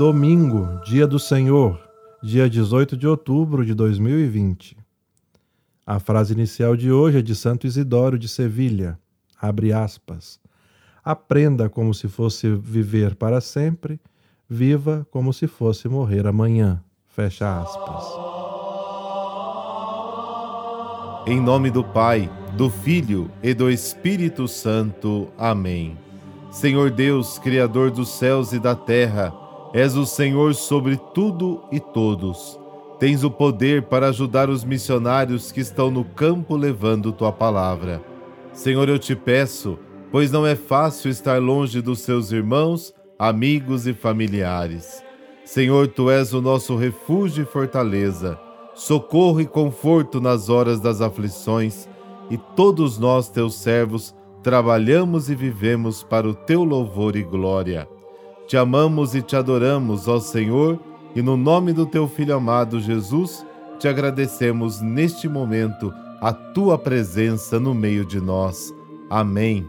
Domingo, dia do Senhor, dia 18 de outubro de 2020. A frase inicial de hoje é de Santo Isidoro de Sevilha. Abre aspas. Aprenda como se fosse viver para sempre, viva como se fosse morrer amanhã. Fecha aspas. Em nome do Pai, do Filho e do Espírito Santo. Amém. Senhor Deus, Criador dos céus e da terra, És o Senhor sobre tudo e todos. Tens o poder para ajudar os missionários que estão no campo levando tua palavra. Senhor, eu te peço, pois não é fácil estar longe dos seus irmãos, amigos e familiares. Senhor, tu és o nosso refúgio e fortaleza, socorro e conforto nas horas das aflições, e todos nós, teus servos, trabalhamos e vivemos para o teu louvor e glória. Te amamos e te adoramos, ó Senhor, e no nome do teu Filho amado Jesus, te agradecemos neste momento a tua presença no meio de nós. Amém.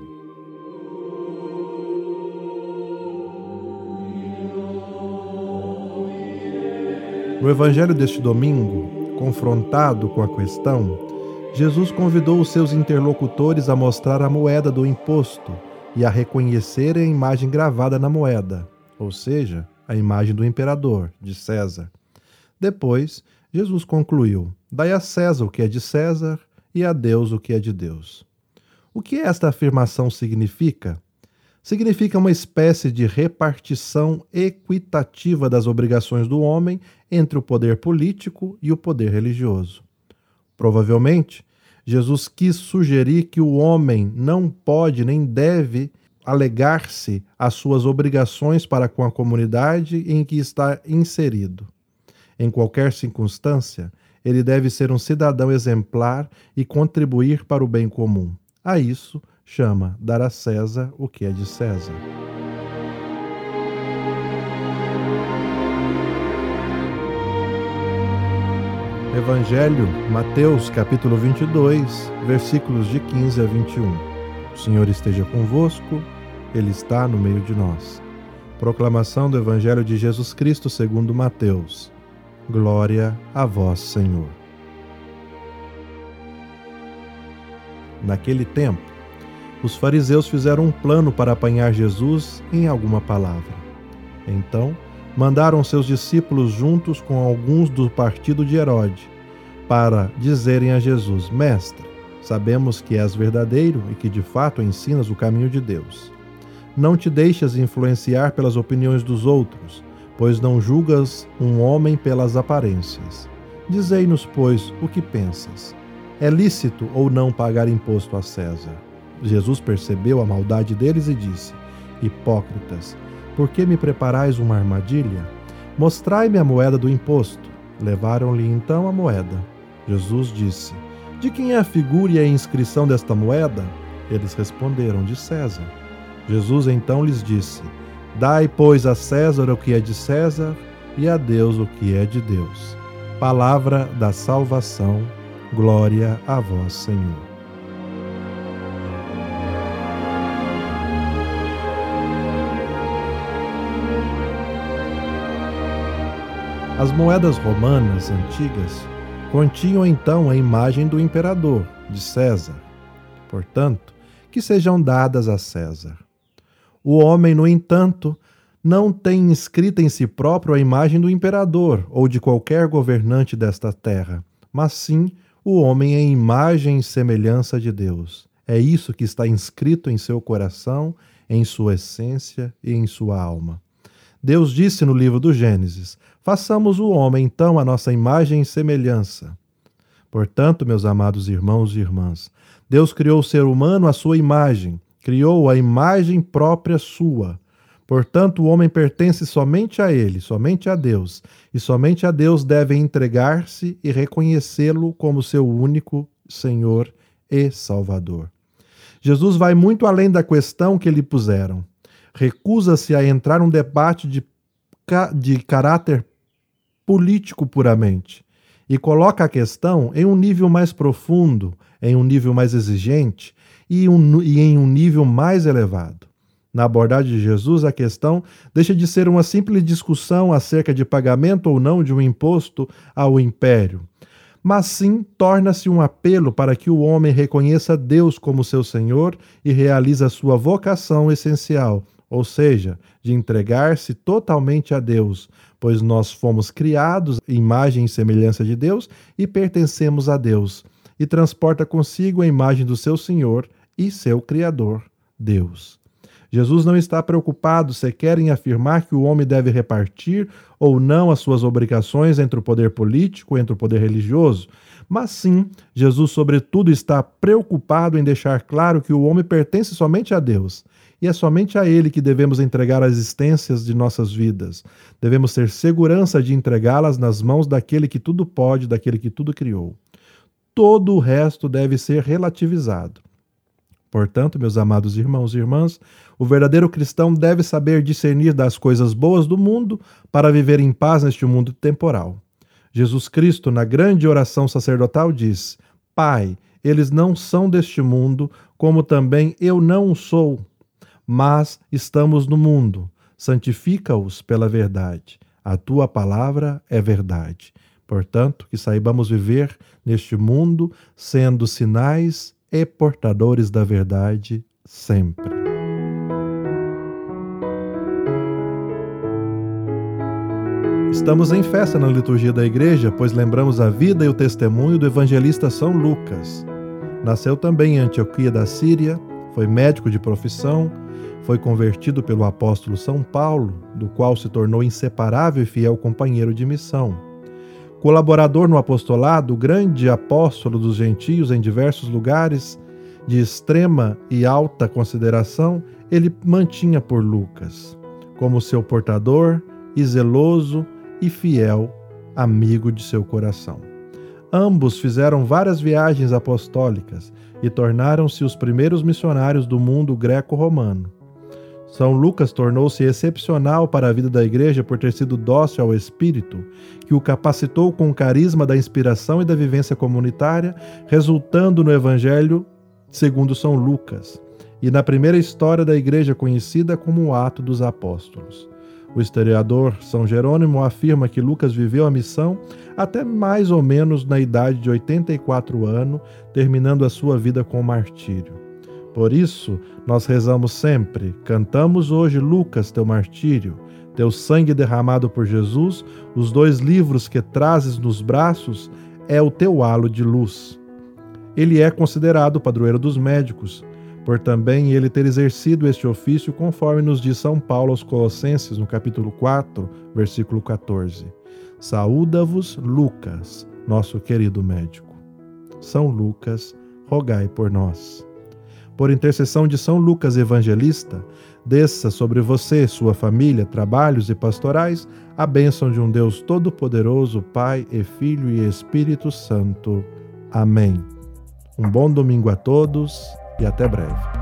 No evangelho deste domingo, confrontado com a questão, Jesus convidou os seus interlocutores a mostrar a moeda do imposto e a reconhecerem a imagem gravada na moeda, ou seja, a imagem do imperador, de César. Depois, Jesus concluiu: Dai a César o que é de César e a Deus o que é de Deus. O que esta afirmação significa? Significa uma espécie de repartição equitativa das obrigações do homem entre o poder político e o poder religioso. Provavelmente, Jesus quis sugerir que o homem não pode nem deve alegar-se às suas obrigações para com a comunidade em que está inserido. Em qualquer circunstância, ele deve ser um cidadão exemplar e contribuir para o bem comum. A isso chama dar a César o que é de César. Evangelho, Mateus capítulo 22, versículos de 15 a 21. O Senhor esteja convosco, Ele está no meio de nós. Proclamação do Evangelho de Jesus Cristo segundo Mateus. Glória a vós, Senhor. Naquele tempo, os fariseus fizeram um plano para apanhar Jesus em alguma palavra. Então, mandaram seus discípulos juntos com alguns do partido de Herode, para dizerem a Jesus: Mestre, sabemos que és verdadeiro e que de fato ensinas o caminho de Deus. Não te deixas influenciar pelas opiniões dos outros, pois não julgas um homem pelas aparências. Dizei-nos, pois, o que pensas. É lícito ou não pagar imposto a César? Jesus percebeu a maldade deles e disse: Hipócritas, por que me preparais uma armadilha? Mostrai-me a moeda do imposto. Levaram-lhe então a moeda. Jesus disse: De quem é a figura e a inscrição desta moeda? Eles responderam: De César. Jesus então lhes disse: Dai, pois, a César o que é de César e a Deus o que é de Deus. Palavra da salvação. Glória a vós, Senhor. As moedas romanas antigas continham então a imagem do imperador, de César. Portanto, que sejam dadas a César. O homem, no entanto, não tem inscrita em si próprio a imagem do imperador ou de qualquer governante desta terra, mas sim o homem é imagem e semelhança de Deus. É isso que está inscrito em seu coração, em sua essência e em sua alma. Deus disse no livro do Gênesis: Façamos o homem, então, a nossa imagem e semelhança. Portanto, meus amados irmãos e irmãs, Deus criou o ser humano à sua imagem, criou a imagem própria sua. Portanto, o homem pertence somente a ele, somente a Deus, e somente a Deus deve entregar-se e reconhecê-lo como seu único Senhor e Salvador. Jesus vai muito além da questão que lhe puseram. Recusa-se a entrar num debate de, de caráter político puramente e coloca a questão em um nível mais profundo, em um nível mais exigente e, um, e em um nível mais elevado. Na abordagem de Jesus, a questão deixa de ser uma simples discussão acerca de pagamento ou não de um imposto ao império, mas sim torna-se um apelo para que o homem reconheça Deus como seu Senhor e realize a sua vocação essencial, ou seja, de entregar-se totalmente a Deus, pois nós fomos criados em imagem e semelhança de Deus e pertencemos a Deus, e transporta consigo a imagem do seu Senhor e seu Criador, Deus. Jesus não está preocupado sequer em afirmar que o homem deve repartir ou não as suas obrigações entre o poder político entre o poder religioso, mas sim, Jesus, sobretudo, está preocupado em deixar claro que o homem pertence somente a Deus e é somente a Ele que devemos entregar as existências de nossas vidas. Devemos ter segurança de entregá-las nas mãos daquele que tudo pode, daquele que tudo criou. Todo o resto deve ser relativizado. Portanto, meus amados irmãos e irmãs, o verdadeiro cristão deve saber discernir das coisas boas do mundo para viver em paz neste mundo temporal. Jesus Cristo, na grande oração sacerdotal, diz: Pai, eles não são deste mundo, como também eu não sou, mas estamos no mundo. Santifica-os pela verdade. A tua palavra é verdade. Portanto, que saibamos viver neste mundo sendo sinais e portadores da verdade sempre. Estamos em festa na liturgia da igreja, pois lembramos a vida e o testemunho do evangelista São Lucas. Nasceu também em Antioquia da Síria, foi médico de profissão, foi convertido pelo apóstolo São Paulo, do qual se tornou inseparável e fiel companheiro de missão Colaborador no apostolado, grande apóstolo dos gentios em diversos lugares, de extrema e alta consideração, ele mantinha por Lucas, como seu portador e zeloso e fiel amigo de seu coração. Ambos fizeram várias viagens apostólicas e tornaram-se os primeiros missionários do mundo greco-romano. São Lucas tornou-se excepcional para a vida da igreja por ter sido dócil ao Espírito, que o capacitou com o carisma da inspiração e da vivência comunitária, resultando no Evangelho segundo São Lucas, e na primeira história da igreja conhecida como o Ato dos Apóstolos. O historiador São Jerônimo afirma que Lucas viveu a missão até mais ou menos na idade de 84 anos, terminando a sua vida com o martírio. Por isso, nós rezamos sempre, cantamos hoje Lucas, teu martírio, teu sangue derramado por Jesus, os dois livros que trazes nos braços, é o teu halo de luz. Ele é considerado padroeiro dos médicos, por também ele ter exercido este ofício, conforme nos diz São Paulo aos Colossenses, no capítulo 4, versículo 14. Saúda-vos, Lucas, nosso querido médico. São Lucas, rogai por nós por intercessão de São Lucas Evangelista, desça sobre você, sua família, trabalhos e pastorais, a bênção de um Deus Todo-Poderoso, Pai e Filho e Espírito Santo. Amém. Um bom domingo a todos e até breve.